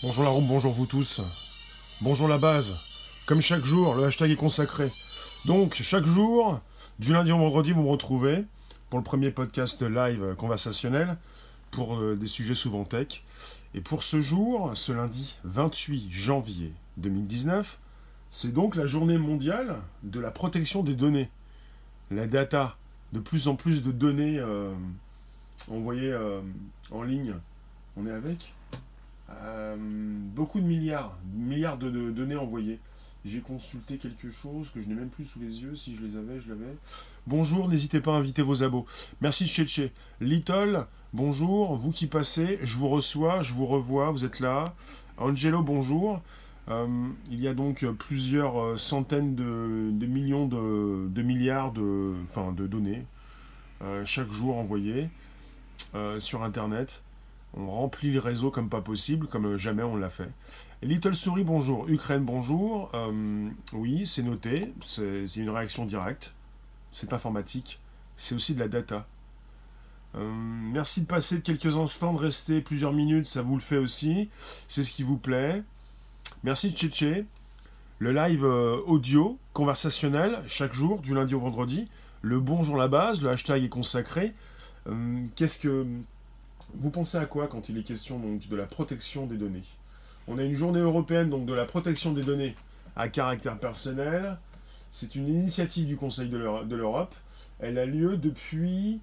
Bonjour la room, bonjour vous tous. Bonjour la base. Comme chaque jour, le hashtag est consacré. Donc, chaque jour, du lundi au vendredi, vous me retrouvez pour le premier podcast live conversationnel pour euh, des sujets souvent tech. Et pour ce jour, ce lundi 28 janvier 2019, c'est donc la journée mondiale de la protection des données. La data, de plus en plus de données euh, envoyées euh, en ligne. On est avec? Euh, beaucoup de milliards, milliards de, données envoyées. J'ai consulté quelque chose que je n'ai même plus sous les yeux. Si je les avais, je l'avais. Bonjour, n'hésitez pas à inviter vos abos. Merci Tchétché. Little, bonjour. Vous qui passez, je vous reçois, je vous revois, vous êtes là. Angelo, bonjour. Euh, il y a donc plusieurs euh, centaines de, millions de, milliards de, données chaque jour envoyées sur Internet. On remplit le réseau comme pas possible, comme jamais on l'a fait. Little Souris, bonjour. Ukraine, bonjour. Euh, oui, c'est noté. C'est une réaction directe. C'est informatique. C'est aussi de la data. Euh, merci de passer quelques instants, de rester plusieurs minutes, ça vous le fait aussi. C'est ce qui vous plaît. Merci Tchétché. Le live euh, audio, conversationnel, chaque jour, du lundi au vendredi. Le bonjour la base, le hashtag est consacré. Euh, Qu'est-ce que. Vous pensez à quoi quand il est question donc, de la protection des données? On a une journée européenne donc, de la protection des données à caractère personnel. C'est une initiative du Conseil de l'Euro- de l'Europe. Elle a lieu depuis,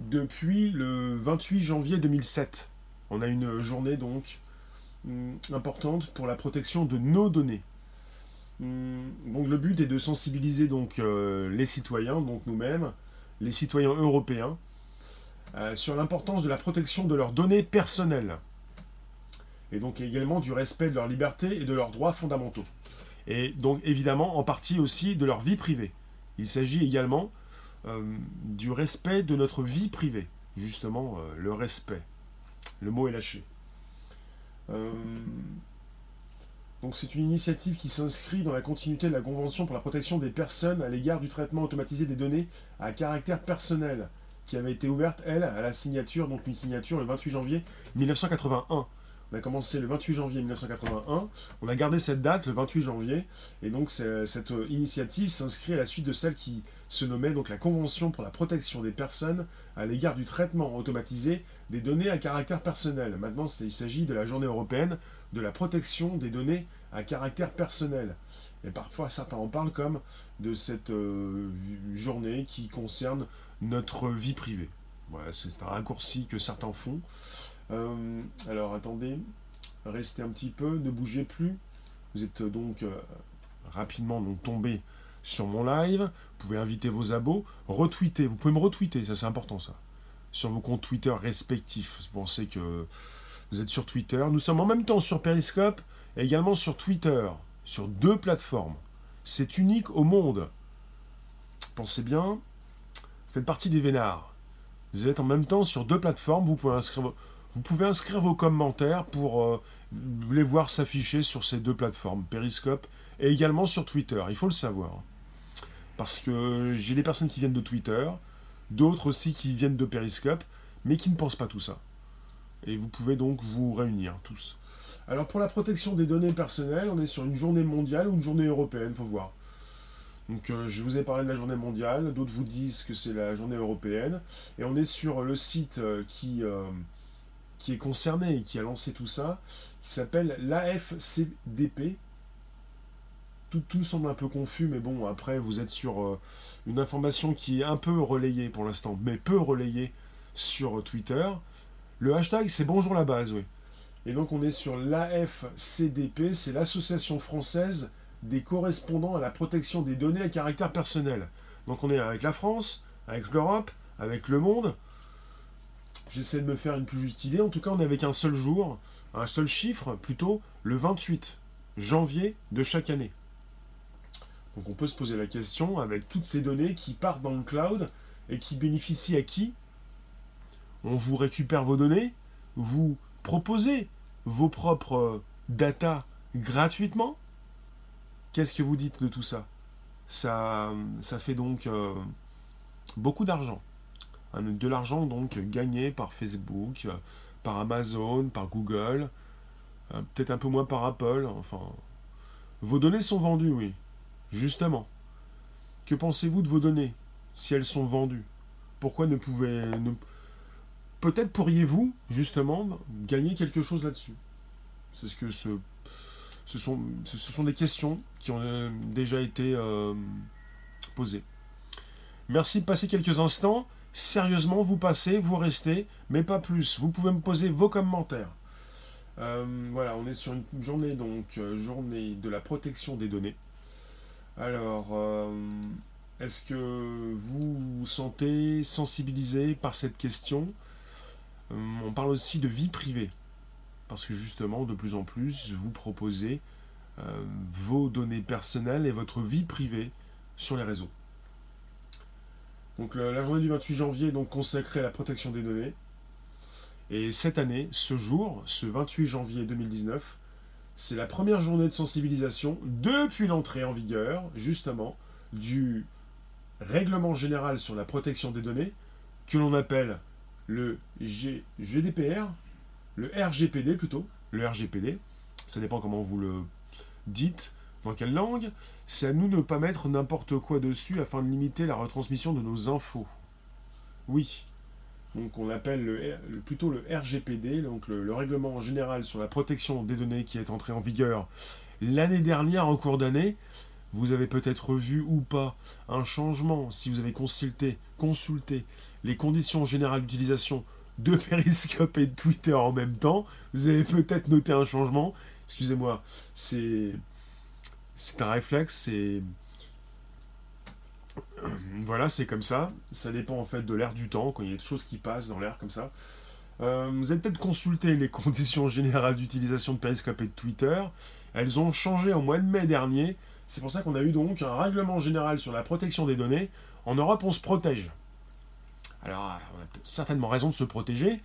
le 28 janvier 2007. On a une journée donc hum, importante pour la protection de nos données. Donc le but est de sensibiliser donc euh, les citoyens, donc nous-mêmes, les citoyens européens, euh, sur l'importance de la protection de leurs données personnelles et donc également du respect de leur liberté et de leurs droits fondamentaux. Et donc évidemment en partie aussi de leur vie privée. Il s'agit également euh, du respect de notre vie privée, justement euh, le respect. Le mot est lâché. Donc c'est une initiative qui s'inscrit dans la continuité de la Convention pour la protection des personnes à l'égard du traitement automatisé des données à caractère personnel, qui avait été ouverte, elle, à la signature, donc une signature le 28 janvier 1981. On a commencé le 28 janvier 1981, on a gardé cette date, le 28 janvier, et donc cette euh, initiative s'inscrit à la suite de celle qui se nommait donc la Convention pour la protection des personnes à l'égard du traitement automatisé des données à caractère personnel. Maintenant, il s'agit de la journée européenne de la protection des données à caractère personnel. Et parfois, certains en parlent comme de cette euh, journée qui concerne notre vie privée. Voilà, c'est un raccourci que certains font. Euh, alors, attendez, restez un petit peu, ne bougez plus. Vous êtes euh, donc euh, rapidement donc, tombé sur mon live. Vous pouvez inviter vos abos, retweeter. Vous pouvez me retweeter, ça c'est important ça. Sur vos comptes Twitter respectifs. Vous pensez que vous êtes sur Twitter. Nous sommes en même temps sur Periscope et également sur Twitter, sur deux plateformes. C'est unique au monde. Pensez bien, faites partie des vénards. Vous êtes en même temps sur deux plateformes. Vous pouvez inscrire, vos- commentaires pour euh, les voir s'afficher sur ces deux plateformes, Periscope et également sur Twitter. Il faut le savoir. Parce que j'ai des personnes qui viennent de Twitter, d'autres aussi qui viennent de Periscope, mais qui ne pensent pas tout ça. Et vous pouvez donc vous réunir tous. Alors pour la protection des données personnelles, on est sur une journée mondiale ou une journée européenne, faut voir. Donc euh, je vous ai parlé de la journée mondiale, d'autres vous disent que c'est la journée européenne, et on est sur le site euh, qui, euh, qui est concerné et qui a lancé tout ça, qui s'appelle l'AFCDP. Tout, tout semble un peu confus, mais bon, après vous êtes sur une information qui est un peu relayée pour l'instant, mais peu relayée sur Twitter. Le hashtag c'est bonjour la base, oui. Et donc on est sur l'AFCDP, c'est l'Association française des correspondants à la protection des données à caractère personnel. Donc on est avec la France, avec l'Europe, avec le monde. J'essaie de me faire une plus juste idée. En tout cas, on est avec un seul jour, un seul chiffre, plutôt le 28 janvier de chaque année. Donc on peut se poser la question avec toutes ces données qui partent dans le cloud et qui bénéficient à qui? On vous récupère vos données, vous proposez vos propres euh, data gratuitement? Qu'est-ce que vous dites de tout ça? Ça, fait donc euh, beaucoup d'argent. De l'argent donc gagné par Facebook, euh, par Amazon, par Google, peut-être un peu moins par Apple, enfin. Vos données sont vendues, oui. Justement. Que pensez-vous de vos données si elles sont vendues? Pourquoi ne pouvez... Ne... Peut-être pourriez-vous, justement, gagner quelque chose là-dessus? C'est ce que ce, ce, sont, des questions qui ont euh, déjà été euh, posées. Merci de passer quelques instants. Sérieusement, vous passez, vous restez, mais pas plus. Vous pouvez me poser vos commentaires. Euh, voilà, on est sur une journée donc journée de la protection des données. Alors, est-ce que vous vous sentez sensibilisé par cette question? On parle aussi de vie privée parce que justement, de plus en plus, vous proposez euh, vos données personnelles et votre vie privée sur les réseaux. Donc la journée du 28 janvier est donc consacrée à la protection des données. Et cette année, ce jour, ce 28 janvier 2019, c'est la première journée de sensibilisation depuis l'entrée en vigueur, justement, du règlement général sur la protection des données, que l'on appelle le GDPR, le RGPD plutôt, le RGPD, ça dépend comment vous le dites, dans quelle langue, c'est à nous de ne pas mettre n'importe quoi dessus afin de limiter la retransmission de nos infos. Oui. Donc on appelle le, plutôt le RGPD, donc le, règlement général sur la protection des données qui est entré en vigueur l'année dernière en cours d'année. Vous avez peut-être vu ou pas un changement si vous avez consulté, consulté les conditions générales d'utilisation de Periscope et de Twitter en même temps. Vous avez peut-être noté un changement. Excusez-moi, c'est c'est un réflexe, c'est voilà, c'est comme ça. Ça dépend en fait de l'air du temps, quand il y a des choses qui passent dans l'air comme ça. Euh, vous avez peut-être consulté les conditions générales d'utilisation de Periscope et de Twitter. Elles ont changé en mois de mai dernier. C'est pour ça qu'on a eu donc un règlement général sur la protection des données. En Europe, on se protège. Alors, on a certainement raison de se protéger.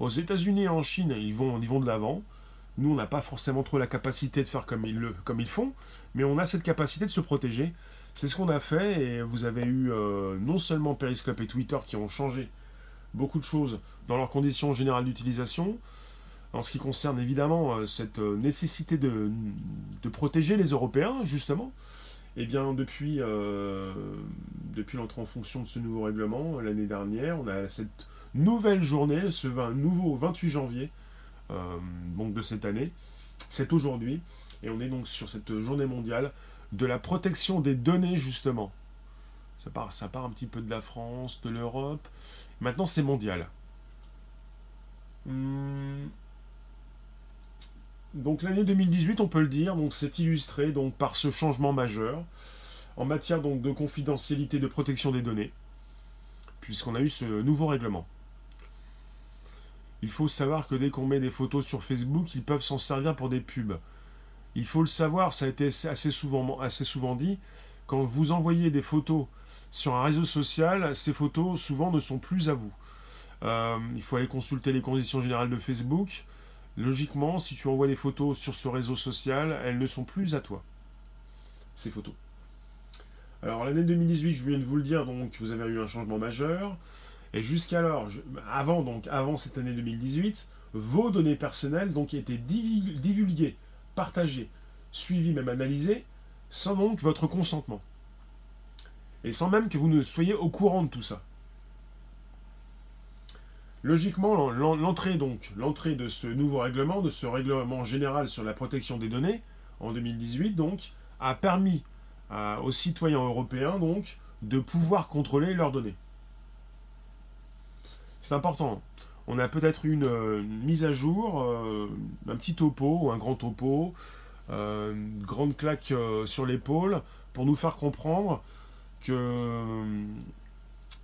Aux États-Unis et en Chine, ils vont, ils de l'avant. Nous, on n'a pas forcément trop la capacité de faire comme ils, le, font, mais on a cette capacité de se protéger. C'est ce qu'on a fait, et vous avez eu euh, non seulement Periscope et Twitter qui ont changé beaucoup de choses dans leurs conditions générales d'utilisation, en ce qui concerne évidemment euh, cette euh, nécessité de protéger les Européens, justement, eh bien, depuis, euh, depuis l'entrée en fonction de ce nouveau règlement, l'année dernière, on a cette nouvelle journée, ce nouveau 28 janvier euh, donc de cette année. C'est aujourd'hui. Et on est donc sur cette journée mondiale de la protection des données, justement. Ça part, ça part un petit peu de la France, de l'Europe. Maintenant, c'est mondial. Hum, donc l'année 2018, on peut le dire, donc c'est illustré par ce changement majeur en matière de confidentialité de protection des données, puisqu'on a eu ce nouveau règlement. Il faut savoir que dès qu'on met des photos sur Facebook, ils peuvent s'en servir pour des pubs. Il faut le savoir, ça a été assez souvent, assez souvent dit, quand vous envoyez des photos sur un réseau social, ces photos souvent ne sont plus à vous. Euh, il faut aller consulter les conditions générales de Facebook. Logiquement, si tu envoies des photos sur ce réseau social, elles ne sont plus à toi. Ces photos. Alors l'année 2018, je viens de vous le dire, donc vous avez eu un changement majeur. Et jusqu'alors, avant donc, avant cette année 2018, vos données personnelles donc étaient divulguées, partagées, suivies, même analysées, sans donc votre consentement. Et sans même que vous ne soyez au courant de tout ça. Logiquement, l'entrée donc, l'entrée de ce nouveau règlement, de ce règlement général sur la protection des données, en 2018 donc, a permis aux citoyens européens donc de pouvoir contrôler leurs données. C'est important. On a peut-être une, mise à jour, euh, un petit topo ou un grand topo, euh, une grande claque euh, sur l'épaule pour nous faire comprendre que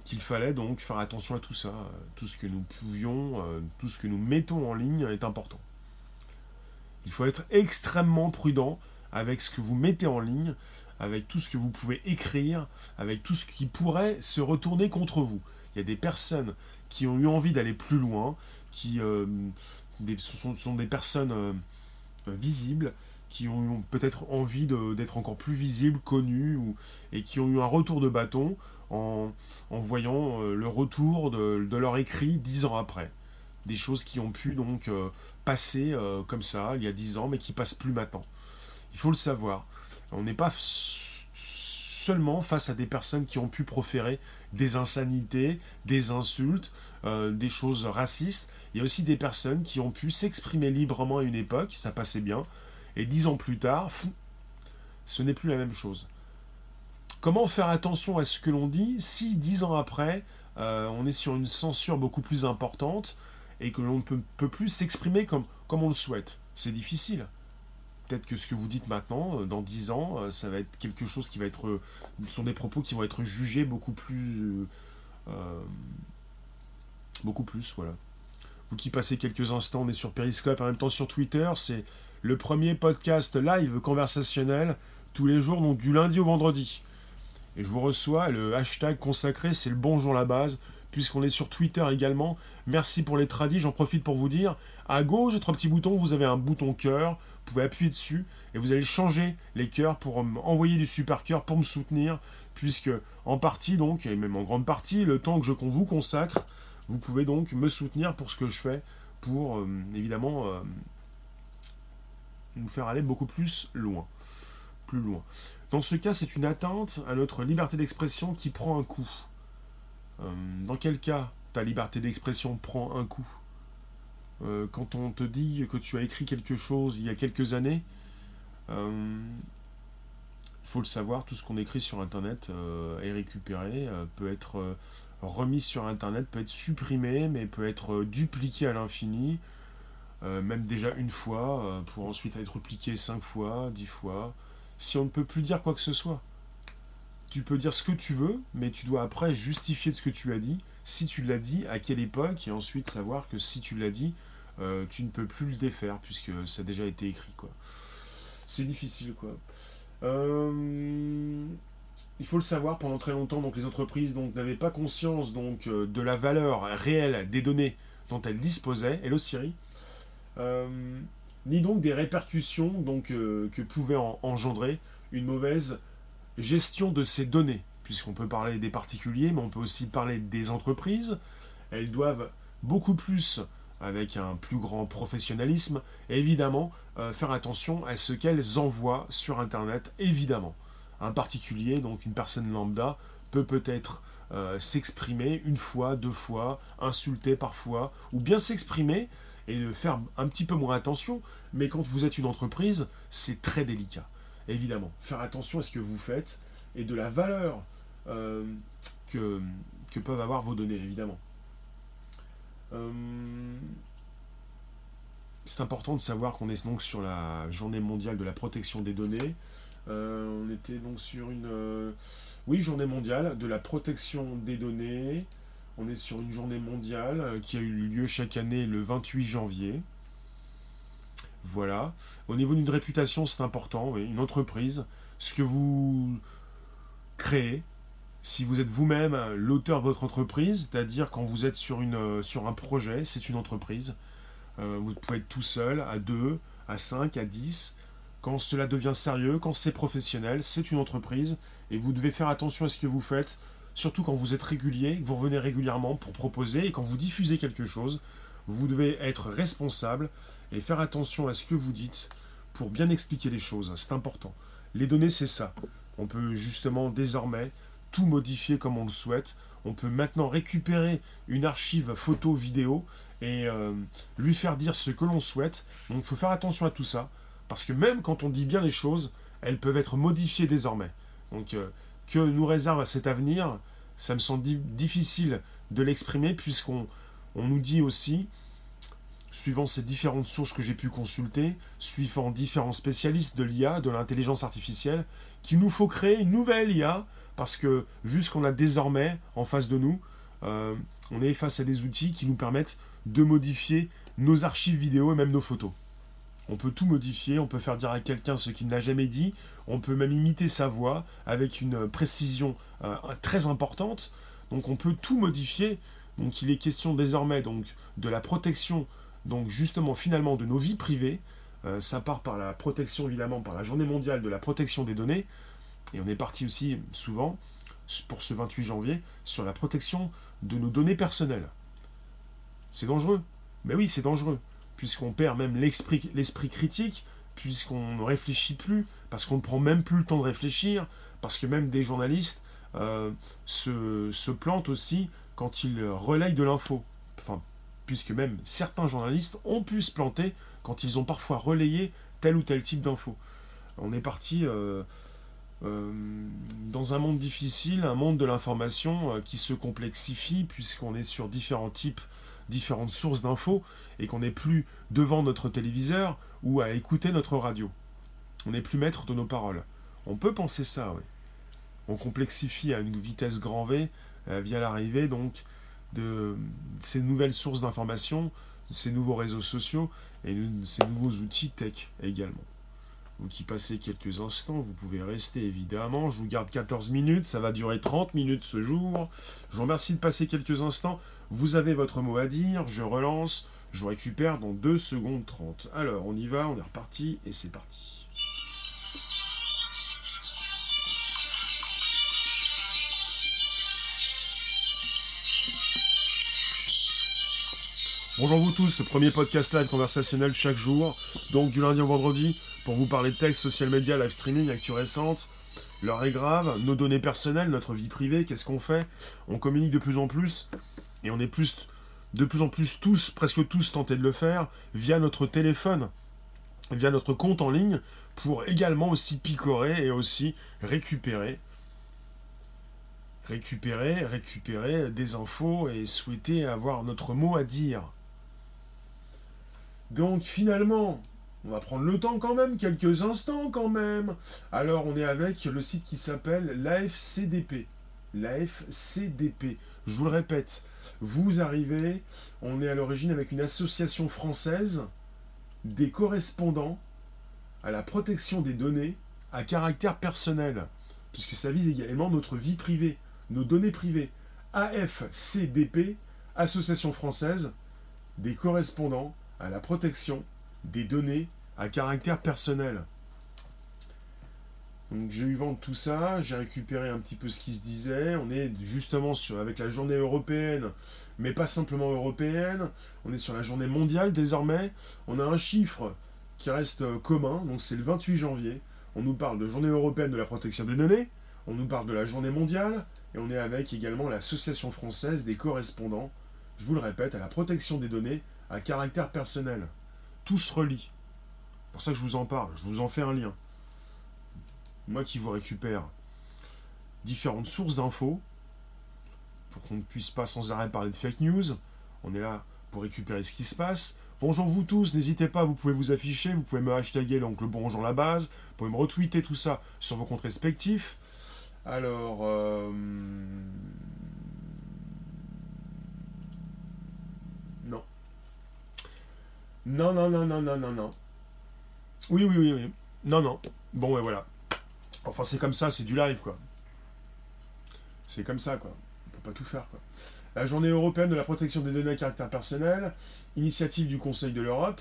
qu'il fallait donc faire attention à tout ça. Tout ce que nous pouvions, euh, tout ce que nous mettons en ligne est important. Il faut être extrêmement prudent avec ce que vous mettez en ligne, avec tout ce que vous pouvez écrire, avec tout ce qui pourrait se retourner contre vous. Il y a des personnes qui ont eu envie d'aller plus loin, qui euh, sont, des personnes euh, visibles, qui ont peut-être envie d'être encore plus visibles, connues, et qui ont eu un retour de bâton en, voyant euh, le retour de, leur écrit dix ans après. des choses qui ont pu donc passer comme ça il y a 10 ans, mais qui passent plus maintenant. Il faut le savoir. On n'est pas seulement face à des personnes qui ont pu proférer des insanités, des insultes, des choses racistes. Il y a aussi des personnes qui ont pu s'exprimer librement à une époque, ça passait bien, et dix ans plus tard, ce n'est plus la même chose. Comment faire attention à ce que l'on dit si dix ans après, euh, on est sur une censure beaucoup plus importante et que l'on ne peut, plus s'exprimer comme, on le souhaite? C'est difficile. Peut-être que ce que vous dites maintenant, euh, dans dix ans, euh, ça va être quelque chose qui va être. Ce sont des propos qui vont être jugés beaucoup plus. beaucoup plus, voilà. Vous qui passez quelques instants, on est sur Periscope, en même temps sur Twitter, c'est le premier podcast live conversationnel tous les jours, donc du lundi au vendredi. Et je vous reçois, le hashtag consacré, c'est le bonjour la base, puisqu'on est sur Twitter également. Merci pour les tradis, j'en profite pour vous dire, à gauche, trois petits boutons, vous avez un bouton cœur, vous pouvez appuyer dessus, et vous allez changer les cœurs pour envoyer du super cœur pour me soutenir, puisque en partie donc, et même en grande partie, le temps que je vous consacre, vous pouvez donc me soutenir pour ce que je fais, pour euh, évidemment euh, nous faire aller beaucoup plus loin. Plus loin. Dans ce cas, c'est une atteinte à notre liberté d'expression qui prend un coup. Euh, dans quel cas ta liberté d'expression prend un coup? Euh, Quand on te dit que tu as écrit quelque chose il y a quelques années, euh, il faut le savoir, tout ce qu'on écrit sur Internet est récupéré, peut être remis sur Internet, peut être supprimé, mais peut être dupliqué à l'infini, euh, même déjà une fois, euh, pour ensuite être repliqué cinq fois, dix fois, si on ne peut plus dire quoi que ce soit. Tu peux dire ce que tu veux, mais tu dois après justifier ce que tu as dit, si tu l'as dit, à quelle époque, et ensuite savoir que si tu l'as dit, euh, tu ne peux plus le défaire, puisque ça a déjà été écrit. quoi. C'est difficile, quoi. il faut le savoir, pendant très longtemps, donc les entreprises n'avaient pas conscience donc, de la valeur réelle des données dont elles disposaient, et Siri, euh, ni donc des répercussions donc, euh, que pouvait engendrer une mauvaise gestion de ces données, puisqu'on peut parler des particuliers, mais on peut aussi parler des entreprises. Elles doivent beaucoup plus, avec un plus grand professionnalisme, évidemment, euh, faire attention à ce qu'elles envoient sur Internet, évidemment. Un particulier, donc une personne lambda, peut peut-être s'exprimer une fois, deux fois, insulter parfois, ou bien s'exprimer et de faire un petit peu moins attention. Mais quand vous êtes une entreprise, c'est très délicat. Évidemment, faire attention à ce que vous faites et de la valeur euh, que, que, peuvent avoir vos données, évidemment. Euh, c'est important de savoir qu'on est donc sur la journée mondiale de la protection des données. Euh, on était donc sur une oui, journée mondiale de la protection des données. On est sur une journée mondiale euh, qui a eu lieu chaque année le 28 janvier. Voilà. Au niveau d'une réputation, c'est important. Une entreprise, ce que vous créez, si vous êtes vous-même l'auteur de votre entreprise, c'est-à-dire quand vous êtes sur, euh, un projet, c'est une entreprise. Euh, vous pouvez être tout seul, à 2, à 5, à 10. Quand cela devient sérieux, quand c'est professionnel, c'est une entreprise. Et vous devez faire attention à ce que vous faites, surtout quand vous êtes régulier, que vous revenez régulièrement pour proposer, et quand vous diffusez quelque chose, vous devez être responsable et faire attention à ce que vous dites pour bien expliquer les choses. C'est important. Les données, c'est ça. On peut justement désormais tout modifier comme on le souhaite. On peut maintenant récupérer une archive photo, vidéo et euh, lui faire dire ce que l'on souhaite. Donc il faut faire attention à tout ça. Parce que même quand on dit bien les choses, elles peuvent être modifiées désormais. Donc euh, que nous réserve cet avenir, ça me semble difficile de l'exprimer puisqu'on on nous dit aussi, suivant ces différentes sources que j'ai pu consulter, suivant différents spécialistes de l'IA, de l'intelligence artificielle, qu'il nous faut créer une nouvelle IA parce que vu ce qu'on a désormais en face de nous, euh, on est face à des outils qui nous permettent de modifier nos archives vidéo et même nos photos. On peut tout modifier, on peut faire dire à quelqu'un ce qu'il n'a jamais dit, on peut même imiter sa voix avec une précision euh, très importante. Donc on peut tout modifier. Donc il est question désormais donc de la protection, donc justement finalement de nos vies privées. Euh, ça part par la protection évidemment par la journée mondiale de la protection des données. Et on est parti aussi souvent pour ce 28 janvier sur la protection de nos données personnelles. C'est dangereux. Mais oui, c'est dangereux, puisqu'on perd même l'esprit critique, puisqu'on ne réfléchit plus, parce qu'on ne prend même plus le temps de réfléchir, parce que même des journalistes euh, se, plantent aussi quand ils relayent de l'info. Enfin, puisque même certains journalistes ont pu se planter quand ils ont parfois relayé tel ou tel type d'info. On est parti euh, euh, dans un monde difficile, un monde de l'information qui se complexifie, puisqu'on est sur différents types, différentes sources d'infos, et qu'on n'est plus devant notre téléviseur ou à écouter notre radio. On n'est plus maître de nos paroles. On peut penser ça, oui. On complexifie à une vitesse grand V euh, via l'arrivée donc de ces nouvelles sources d'information, ces nouveaux réseaux sociaux et ces nouveaux outils tech également. Vous qui passez quelques instants, vous pouvez rester évidemment. Je vous garde 14 minutes, ça va durer 30 minutes ce jour. Je vous remercie de passer quelques instants. Vous avez votre mot à dire, je relance, je récupère dans 2 secondes 30. Alors, on y va, on est reparti et c'est parti. Bonjour vous tous, premier podcast live conversationnel chaque jour, donc du lundi au vendredi, pour vous parler de texte, social media, live streaming, actu récente. L'heure est grave, nos données personnelles, notre vie privée, qu'est-ce qu'on fait? On communique de plus en plus, et on est plus, de plus en plus tous, presque tous tentés de le faire, via notre téléphone, via notre compte en ligne, pour également aussi picorer et aussi récupérer récupérer, récupérer des infos et souhaiter avoir notre mot à dire. Donc finalement, on va prendre le temps quand même, quelques instants quand même. Alors on est avec le site qui s'appelle l'AFCDP. L'AFCDP. Je vous le répète, vous arrivez, on est à l'origine avec une association française des correspondants à la protection des données à caractère personnel, puisque ça vise également notre vie privée, nos données privées. AFCDP, Association française des correspondants à la protection des données à caractère personnel. Donc j'ai eu vent de tout ça, j'ai récupéré un petit peu ce qui se disait. On est justement sur, avec la journée européenne, mais pas simplement européenne. On est sur la journée mondiale désormais. On a un chiffre qui reste euh, commun, donc c'est le 28 janvier. On nous parle de journée européenne de la protection des données, on nous parle de la journée mondiale, et on est avec également l'Association française des correspondants, je vous le répète, à la protection des données à caractère personnel. Tout se relie. C'est pour ça que je vous en parle, je vous en fais un lien. Moi qui vous récupère différentes sources d'infos, pour qu'on ne puisse pas sans arrêt parler de fake news, on est là pour récupérer ce qui se passe. Bonjour vous tous, n'hésitez pas, vous pouvez vous afficher, vous pouvez me hashtaguer donc le bonjour la base, vous pouvez me retweeter tout ça sur vos comptes respectifs. Alors, euh, Non, non, non, non, non, non, non. Oui, oui, oui, oui. Non, non. Bon, ouais, voilà. Enfin, c'est comme ça, c'est du live, quoi. C'est comme ça, quoi. On peut pas tout faire, quoi. La journée européenne de la protection des données à caractère personnel, initiative du Conseil de l'Europe,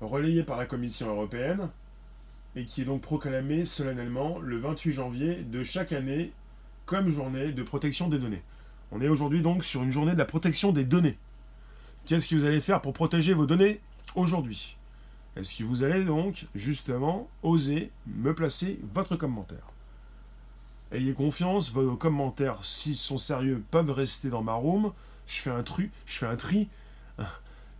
relayée par la Commission européenne, et qui est donc proclamée solennellement le 28 janvier de chaque année comme journée de protection des données. On est aujourd'hui donc sur une journée de la protection des données. Qu'est-ce que vous allez faire pour protéger vos données aujourd'hui? Est-ce que vous allez donc justement oser me placer votre commentaire? Ayez confiance, vos commentaires, s'ils sont sérieux, peuvent rester dans ma room. Je fais un, tri, je fais un tri.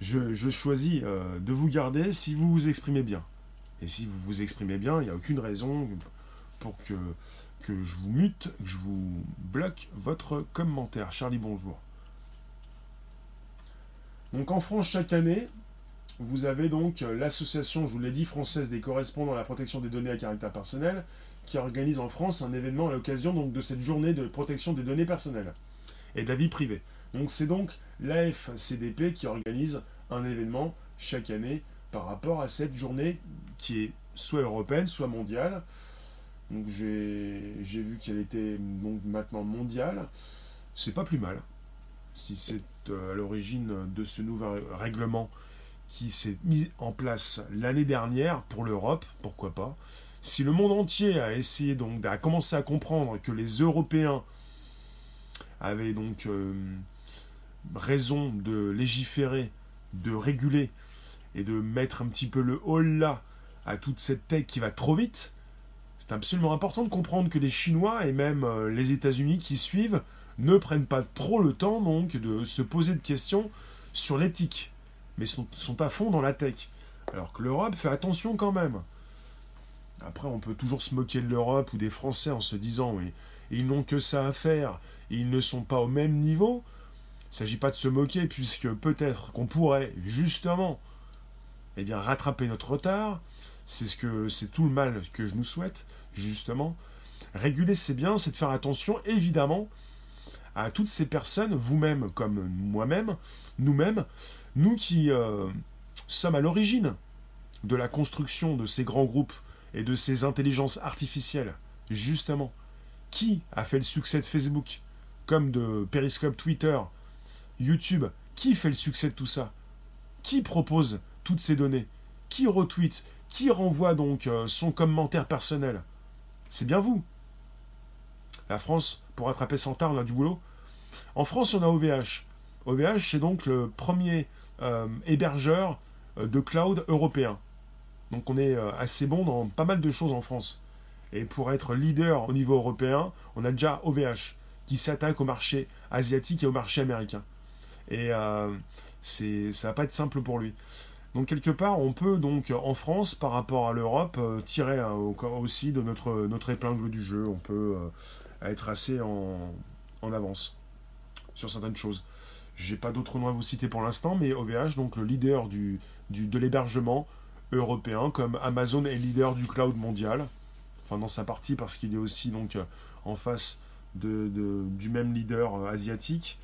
Je, choisis euh, de vous garder si vous vous exprimez bien. Et si vous vous exprimez bien, il n'y a aucune raison pour que, que je vous mute, que je vous bloque votre commentaire. Charlie, bonjour. Donc en France, chaque année, vous avez donc euh, l'association, je vous l'ai dit, française des correspondants à la protection des données à caractère personnel, qui organise en France un événement à l'occasion donc de cette journée de protection des données personnelles et de la vie privée. Donc c'est donc l'AFCDP qui organise un événement chaque année par rapport à cette journée qui est soit européenne, soit mondiale. Donc j'ai vu qu'elle était donc maintenant mondiale. C'est pas plus mal. Si c'est euh, à l'origine de ce nouvel règlement qui s'est mis en place l'année dernière pour l'Europe, pourquoi pas. Si le monde entier a essayé donc à commencer à comprendre que les Européens avaient donc euh, raison de légiférer de réguler et de mettre un petit peu le haut là à toute cette tech qui va trop vite, c'est absolument important de comprendre que les Chinois et même euh, les États-Unis qui suivent ne prennent pas trop le temps donc de se poser de questions sur l'éthique, mais sont, sont à fond dans la tech. Alors que l'Europe fait attention quand même. Après, on peut toujours se moquer de l'Europe ou des Français en se disant ils n'ont que ça à faire, ils ne sont pas au même niveau. Il ne s'agit pas de se moquer, puisque peut-être qu'on pourrait, justement, eh bien, rattraper notre retard. C'est ce que c'est tout le mal que je nous souhaite, justement. Réguler, c'est bien, c'est de faire attention, évidemment, à toutes ces personnes, vous-même comme moi-même, nous-mêmes, nous qui euh, sommes à l'origine de la construction de ces grands groupes et de ces intelligences artificielles, justement. Qui a fait le succès de Facebook, comme de Periscope Twitter, YouTube Qui fait le succès de tout ça? Qui propose toutes ces données? Qui retweet? Qui renvoie donc euh, son commentaire personnel? C'est bien vous. La France, pour rattraper son retard, a du boulot. En France, on a OVH. OVH, c'est donc le premier hébergeur euh, de cloud européen. Donc on est assez bon dans pas mal de choses en France. Et pour être leader au niveau européen, on a déjà OVH qui s'attaque au marché asiatique et au marché américain. Et euh, c'est, ça va pas être simple pour lui. Donc quelque part, on peut donc en France, par rapport à l'Europe, euh, tirer hein, aussi de notre, épingle du jeu. On peut euh, être assez en, avance sur certaines choses. J'ai pas d'autres noms à vous citer pour l'instant, mais OVH, donc le leader du, du, de l'hébergement européen, comme Amazon est leader du cloud mondial enfin dans sa partie parce qu'il est aussi donc euh, en face de, du même leader euh, asiatique.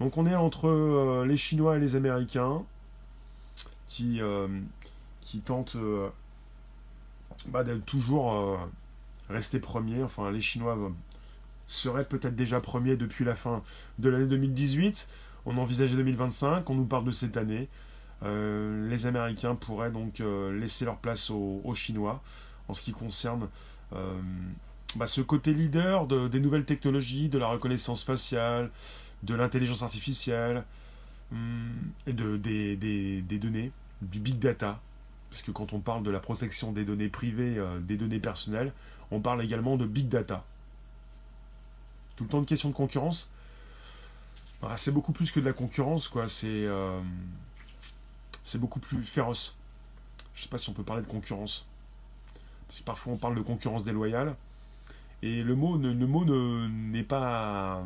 Donc on est entre euh, les Chinois et les Américains qui, qui tentent bah, de toujours rester premiers. Enfin les Chinois seraient peut-être déjà premiers depuis la fin de l'année 2018. On envisageait 2025, on nous parle de cette année. les Américains pourraient donc laisser leur place aux Chinois en ce qui concerne euh, bah, ce côté leader des nouvelles technologies, de la reconnaissance faciale, de l'intelligence artificielle hum, des, données, du big data. Parce que quand on parle de la protection des données privées, euh, des données personnelles, on parle également de big data. Tout le temps de question de concurrence. Bah, c'est beaucoup plus que de la concurrence, quoi. C'est euh, beaucoup plus féroce. Je ne sais pas si on peut parler de concurrence parce que parfois on parle de concurrence déloyale, et le mot n'est mot n'est pas,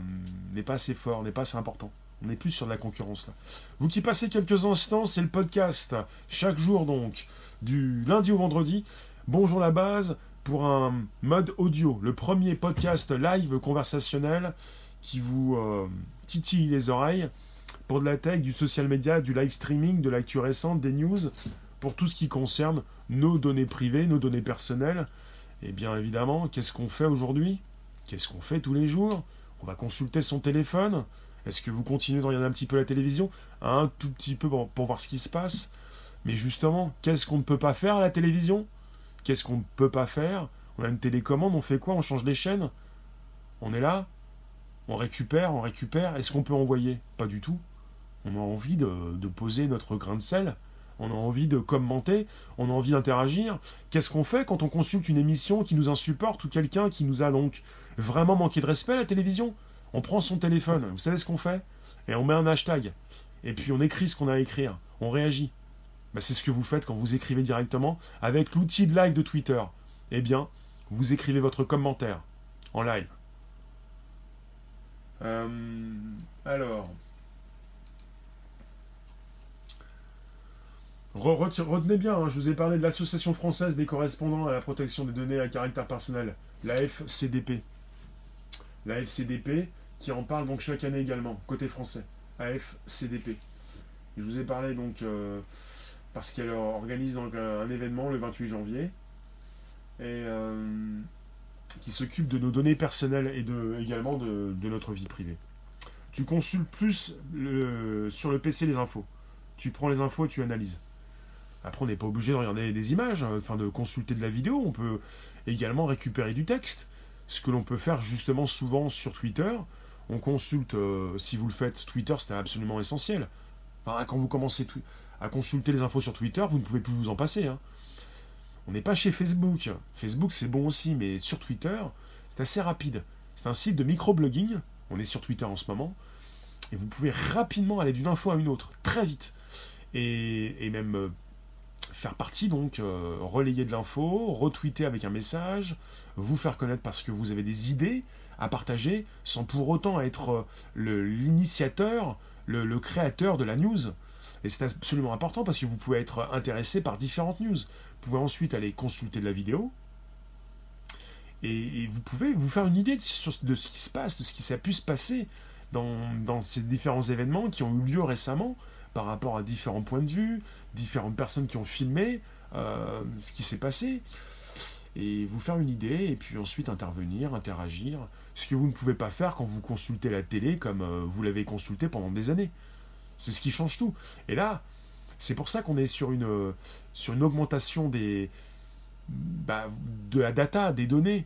pas assez fort, n'est pas assez important. On est plus sur de la concurrence là. Vous qui passez quelques instants, c'est le podcast, chaque jour donc, du lundi au vendredi. Bonjour la base pour un mode audio, le premier podcast live conversationnel qui vous euh, titille les oreilles pour de la tech, du social media, du live streaming, de l'actu récente, des news, pour tout ce qui concerne nos données privées, nos données personnelles. Et bien évidemment, qu'est-ce qu'on fait aujourd'hui? Qu'est-ce qu'on fait tous les jours? On va consulter son téléphone. Est-ce que vous continuez de regarder un petit peu la télévision? Un tout petit peu pour, voir ce qui se passe. Mais justement, qu'est-ce qu'on ne peut pas faire à la télévision? Qu'est-ce qu'on ne peut pas faire? On a une télécommande, on fait quoi? On change les chaînes? On est là? On récupère, on récupère. Est-ce qu'on peut envoyer? Pas du tout. On a envie de, poser notre grain de sel on a envie de commenter, on a envie d'interagir. Qu'est-ce qu'on fait quand on consulte une émission qui nous insupporte ou quelqu'un qui nous a donc vraiment manqué de respect à la télévision? On prend son téléphone, vous savez ce qu'on fait? Et on met un hashtag. Et puis on écrit ce qu'on a à écrire. On réagit. Bah, c'est ce que vous faites quand vous écrivez directement avec l'outil de live de Twitter. Eh bien, vous écrivez votre commentaire en live. Euh, alors, retenez bien, hein, je vous ai parlé de l'Association française des correspondants à la protection des données à caractère personnel, la FCDP. La FCDP, qui en parle donc chaque année également, côté français. AFCDP. je vous ai parlé donc euh, parce qu'elle organise donc un, événement le 28 janvier et euh, qui s'occupe de nos données personnelles et de, également de, notre vie privée. Tu consultes plus sur le PC les infos. Tu prends les infos et tu analyses. Après, on n'est pas obligé de regarder des images, hein, enfin de consulter de la vidéo. On peut également récupérer du texte. Ce que l'on peut faire justement souvent sur Twitter. On consulte, euh, si vous le faites, Twitter, c'est absolument essentiel. quand vous commencez à consulter les infos sur Twitter, vous ne pouvez plus vous en passer. Hein. On n'est pas chez Facebook. Facebook, c'est bon aussi, mais sur Twitter, c'est assez rapide. C'est un site de microblogging. On est sur Twitter en ce moment. Et vous pouvez rapidement aller d'une info à une autre, très vite. Et, même euh, faire partie, donc, euh, relayer de l'info, retweeter avec un message, vous faire connaître parce que vous avez des idées à partager, sans pour autant être euh, l'initiateur, le créateur de la news. Et c'est absolument important parce que vous pouvez être intéressé par différentes news. Vous pouvez ensuite aller consulter de la vidéo. Et, vous pouvez vous faire une idée de, ce qui se passe, de ce qui s'est pu se passer dans, ces différents événements qui ont eu lieu récemment par rapport à différents points de vue, différentes personnes qui ont filmé euh, ce qui s'est passé. Et vous faire une idée, et puis ensuite intervenir, interagir. Ce que vous ne pouvez pas faire quand vous consultez la télé comme euh, vous l'avez consulté pendant des années. C'est ce qui change tout. Et là, c'est pour ça qu'on est sur une, augmentation des, bah, de la data, des données,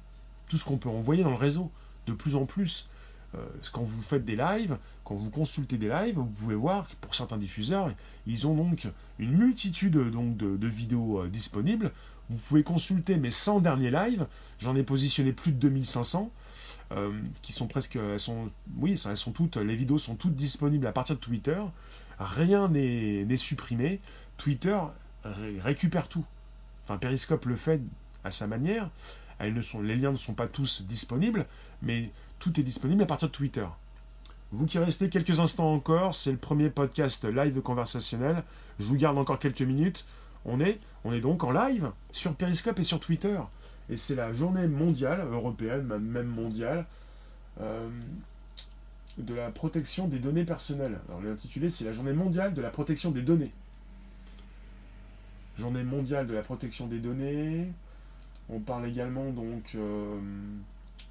tout ce qu'on peut envoyer dans le réseau, de plus en plus. Euh, quand vous faites des lives, quand vous consultez des lives, vous pouvez voir que pour certains diffuseurs, ils ont donc une multitude de, vidéos euh, disponibles. Vous pouvez consulter mes 100 derniers lives, j'en ai positionné plus de 2500. Euh, qui sont presque, elles sont, oui, elles sont toutes, les vidéos sont toutes disponibles à partir de Twitter. Rien n'est supprimé. Twitter récupère tout. Enfin, Periscope le fait à sa manière. Elles ne sont, les liens ne sont pas tous disponibles, mais tout est disponible à partir de Twitter. Vous qui restez quelques instants encore, c'est le premier podcast live conversationnel. Je vous garde encore quelques minutes. On est, on est donc en live sur Periscope et sur Twitter. Et c'est la journée mondiale, européenne, même mondiale, euh, de la protection des données personnelles. Alors l'intitulé, c'est la journée mondiale de la protection des données. Journée mondiale de la protection des données. On parle également donc euh,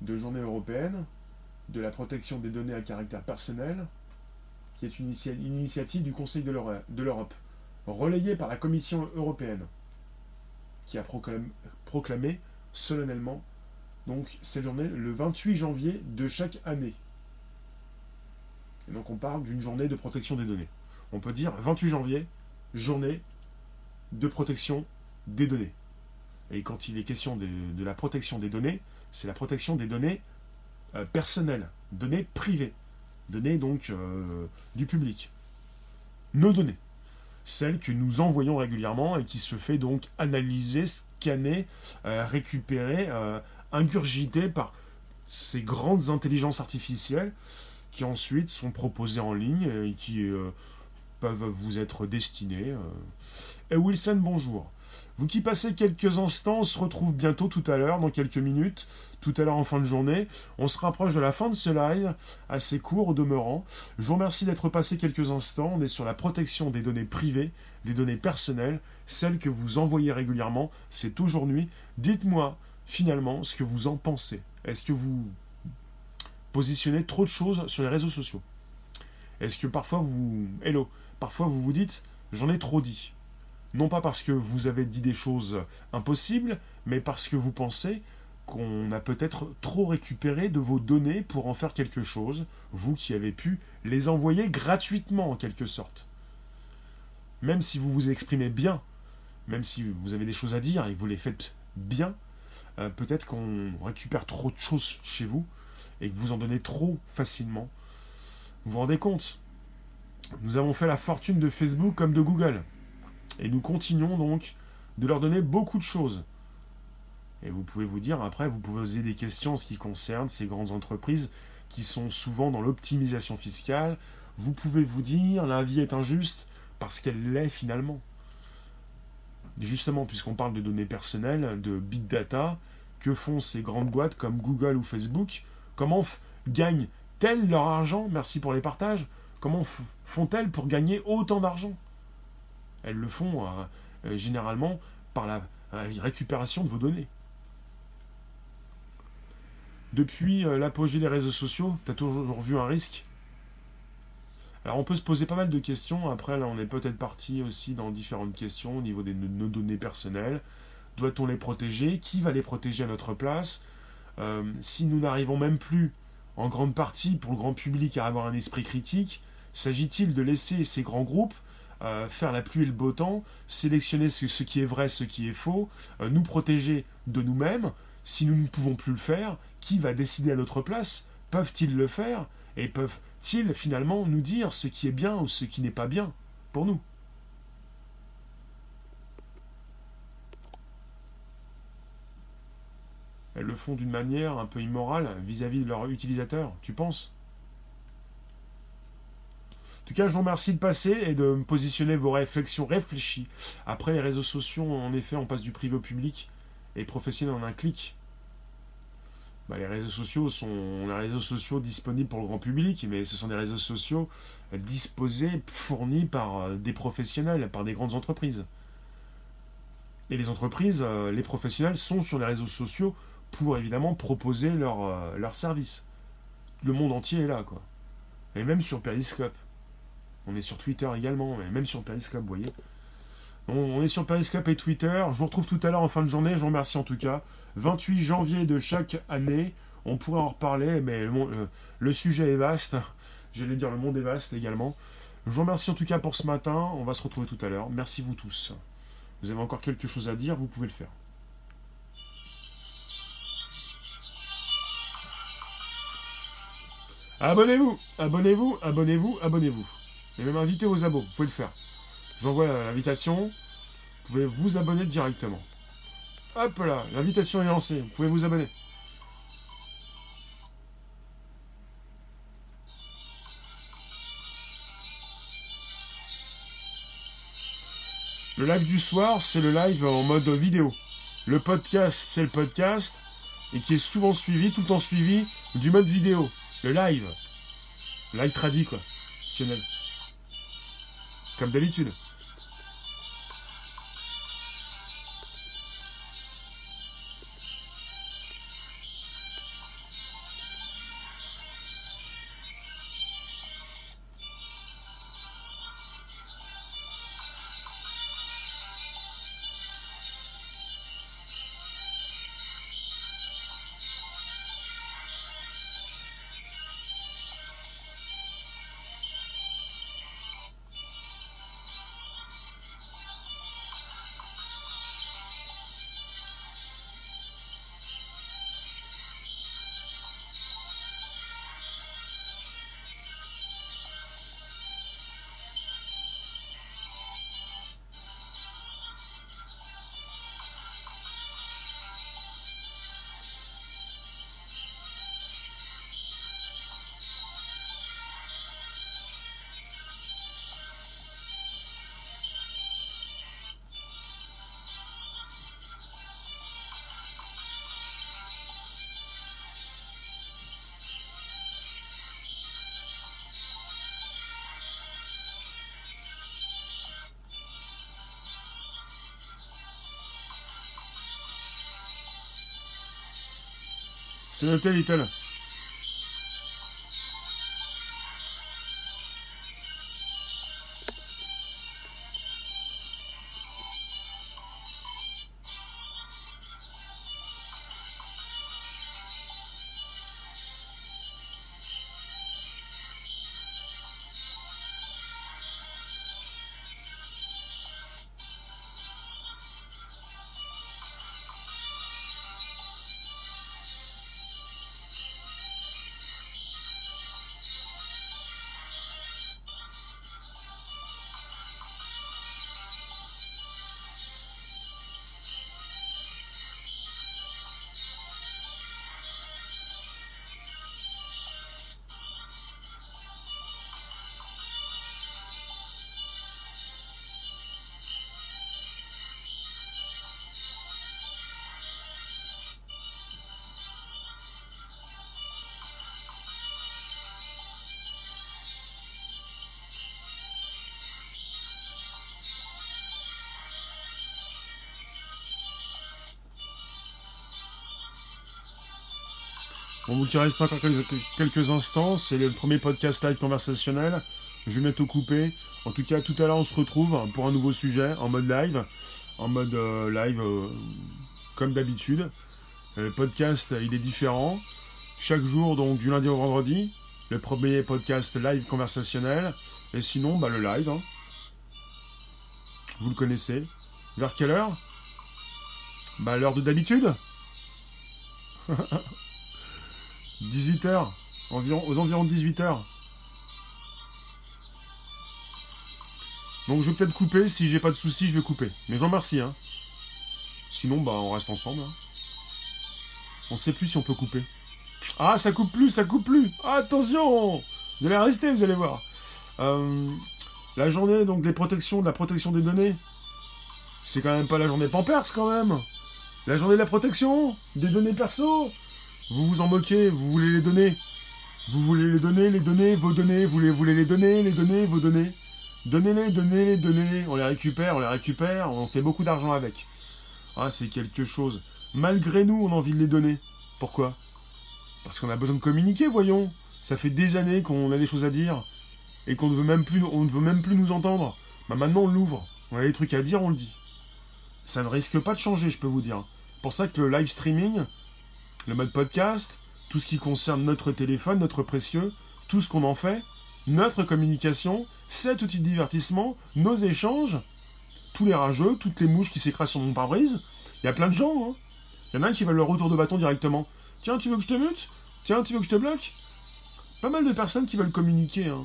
de journée européenne de la protection des données à caractère personnel, qui est une, initiative du Conseil de l'Europe, relayée par la Commission européenne, qui a proclamé solennellement donc journée le 28 janvier de chaque année. Et donc on parle d'une journée de protection des données. On peut dire 28 janvier, journée de protection des données. Et quand il est question de, la protection des données, c'est la protection des données euh, personnelles, données privées, données donc euh, du public. Nos données, celles que nous envoyons régulièrement et qui se fait donc analyser, scanner, euh, récupérer, ingurgiter par ces grandes intelligences artificielles qui ensuite sont proposées en ligne et qui peuvent vous être destinées. Et Wilson, bonjour. Vous qui passez quelques instants, on se retrouve bientôt tout à l'heure, dans quelques minutes, tout à l'heure en fin de journée. On se rapproche de la fin de ce live, assez court au demeurant. Je vous remercie d'être passé quelques instants. On est sur la protection des données privées, des données personnelles, celles que vous envoyez régulièrement. C'est aujourd'hui. Dites-moi finalement ce que vous en pensez. Est-ce que vous positionnez trop de choses sur les réseaux sociaux? Est-ce que parfois vous... Hello Parfois vous vous dites, j'en ai trop dit? Non pas parce que vous avez dit des choses impossibles, mais parce que vous pensez qu'on a peut-être trop récupéré de vos données pour en faire quelque chose, vous qui avez pu les envoyer gratuitement en quelque sorte. Même si vous vous exprimez bien, même si vous avez des choses à dire et que vous les faites bien, euh, peut-être qu'on récupère trop de choses chez vous et que vous en donnez trop facilement. Vous vous rendez compte? Nous avons fait la fortune de Facebook comme de Google. Et nous continuons donc de leur donner beaucoup de choses. Et vous pouvez vous dire, après, vous pouvez poser des questions en ce qui concerne ces grandes entreprises qui sont souvent dans l'optimisation fiscale. Vous pouvez vous dire, la vie est injuste parce qu'elle l'est finalement. justement, puisqu'on parle de données personnelles, de big data, que font ces grandes boîtes comme Google ou Facebook? Comment gagnent-elles leur argent? Merci pour les partages. Comment font-elles pour gagner autant d'argent? Elles le font euh, euh, généralement par la récupération de vos données. Depuis euh, l'apogée des réseaux sociaux, tu as toujours vu un risque? Alors on peut se poser pas mal de questions. Après, là, on est peut-être parti aussi dans différentes questions au niveau de nos données personnelles. Doit-on les protéger? Qui va les protéger à notre place? Si nous n'arrivons même plus, en grande partie, pour le grand public, à avoir un esprit critique, S'agit-il de laisser ces grands groupes euh, faire la pluie et le beau temps, sélectionner ce, qui est vrai, ce qui est faux, euh, nous protéger de nous-mêmes. Si nous ne pouvons plus le faire, qui va décider à notre place? Peuvent-ils le faire? Et peuvent-ils finalement nous dire ce qui est bien ou ce qui n'est pas bien pour nous? Elles le font d'une manière un peu immorale vis-à-vis de leurs utilisateurs, tu penses? En tout cas, je vous remercie de passer et de me positionner vos réflexions réfléchies. Après, les réseaux sociaux, en effet, on passe du privé au public et professionnel en un clic. Bah, les réseaux sociaux sont les réseaux sociaux disponibles pour le grand public, mais ce sont des réseaux sociaux disposés, fournis par euh, des professionnels, par des grandes entreprises. Et les entreprises, euh, les professionnels sont sur les réseaux sociaux pour évidemment proposer leurs leur euh, services. Le monde entier est là, quoi. Et même sur Periscope. On est sur Twitter également, mais même sur Periscope, vous voyez. On, est sur Periscope et Twitter. Je vous retrouve tout à l'heure en fin de journée. Je vous remercie en tout cas. 28 janvier de chaque année. On pourrait en reparler, mais le, euh, le sujet est vaste. J'allais dire le monde est vaste également. Je vous remercie en tout cas pour ce matin. On va se retrouver tout à l'heure. Merci vous tous. Vous avez encore quelque chose à dire, vous pouvez le faire. Abonnez-vous, abonnez-vous, abonnez-vous, abonnez-vous. Et même invitez vos abos, vous pouvez le faire. J'envoie l'invitation, vous pouvez vous abonner directement. Hop là, l'invitation est lancée, vous pouvez vous abonner. Le live du soir, c'est le live en mode vidéo. Le podcast, c'est le podcast, et qui est souvent suivi, tout le temps suivi, du mode vidéo. Le live. Live tradi, quoi. Comme d'habitude. C'est noté, Little. Bon, vous reste encore quelques instants, c'est le premier podcast live conversationnel. Je vais bientôt couper. En tout cas, tout à l'heure, on se retrouve pour un nouveau sujet en mode live. En mode euh, live euh, comme d'habitude. Le podcast, il est différent. Chaque jour, donc du lundi au vendredi, le premier podcast live conversationnel. Et sinon, bah, le live. hein. Vous le connaissez. Vers quelle heure? Bah, l'heure de d'habitude 18h. Environ, aux environs de 18h. Donc je vais peut-être couper. Si j'ai pas de soucis, je vais couper. Mais je vous remercie. Hein. Sinon, bah, on reste ensemble. hein. On sait plus si on peut couper. Ah, ça coupe plus, ça coupe plus. Attention Vous allez rester, vous allez voir. Euh, la journée donc des protections, de la protection des données. C'est quand même pas la journée Pampers quand même. La journée de la protection des données perso. Vous vous en moquez, vous voulez les donner. Vous voulez les donner, les données, vos données, vous les voulez les donner, les données, vos données. Donnez-les, donnez-les, donnez-les. On les récupère, on les récupère, on fait beaucoup d'argent avec. Ah, c'est quelque chose. Malgré nous, on a envie de les donner. Pourquoi? Parce qu'on a besoin de communiquer, voyons. Ça fait des années qu'on a des choses à dire et qu'on ne veut même plus, nous entendre. Bah maintenant on l'ouvre. On a des trucs à dire, on le dit. Ça ne risque pas de changer, je peux vous dire. Pour ça que le live streaming, le mode podcast, tout ce qui concerne notre téléphone, notre précieux, tout ce qu'on en fait, notre communication, cet outil de divertissement, nos échanges, tous les rageux, toutes les mouches qui s'écrasent sur mon pare-brise, il y a plein de gens, hein. Il y en a qui veulent le retour de bâton directement. Tiens, tu veux que je te mute? Tiens, tu veux que je te bloque? Pas mal de personnes qui veulent communiquer, hein.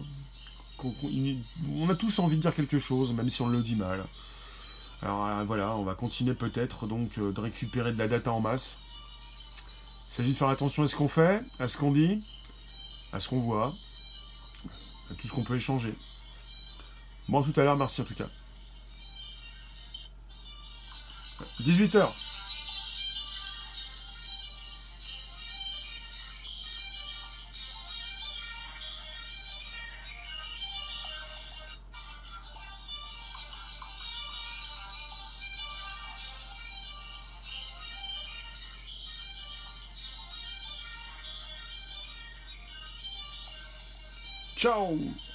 On a tous envie de dire quelque chose, même si on le dit mal. Alors euh, voilà, on va continuer peut-être donc euh, de récupérer de la data en masse. Il s'agit de faire attention à ce qu'on fait, à ce qu'on dit, à ce qu'on voit, à tout ce qu'on peut échanger. Bon, à tout à l'heure, merci en tout cas. 18h. Tchau!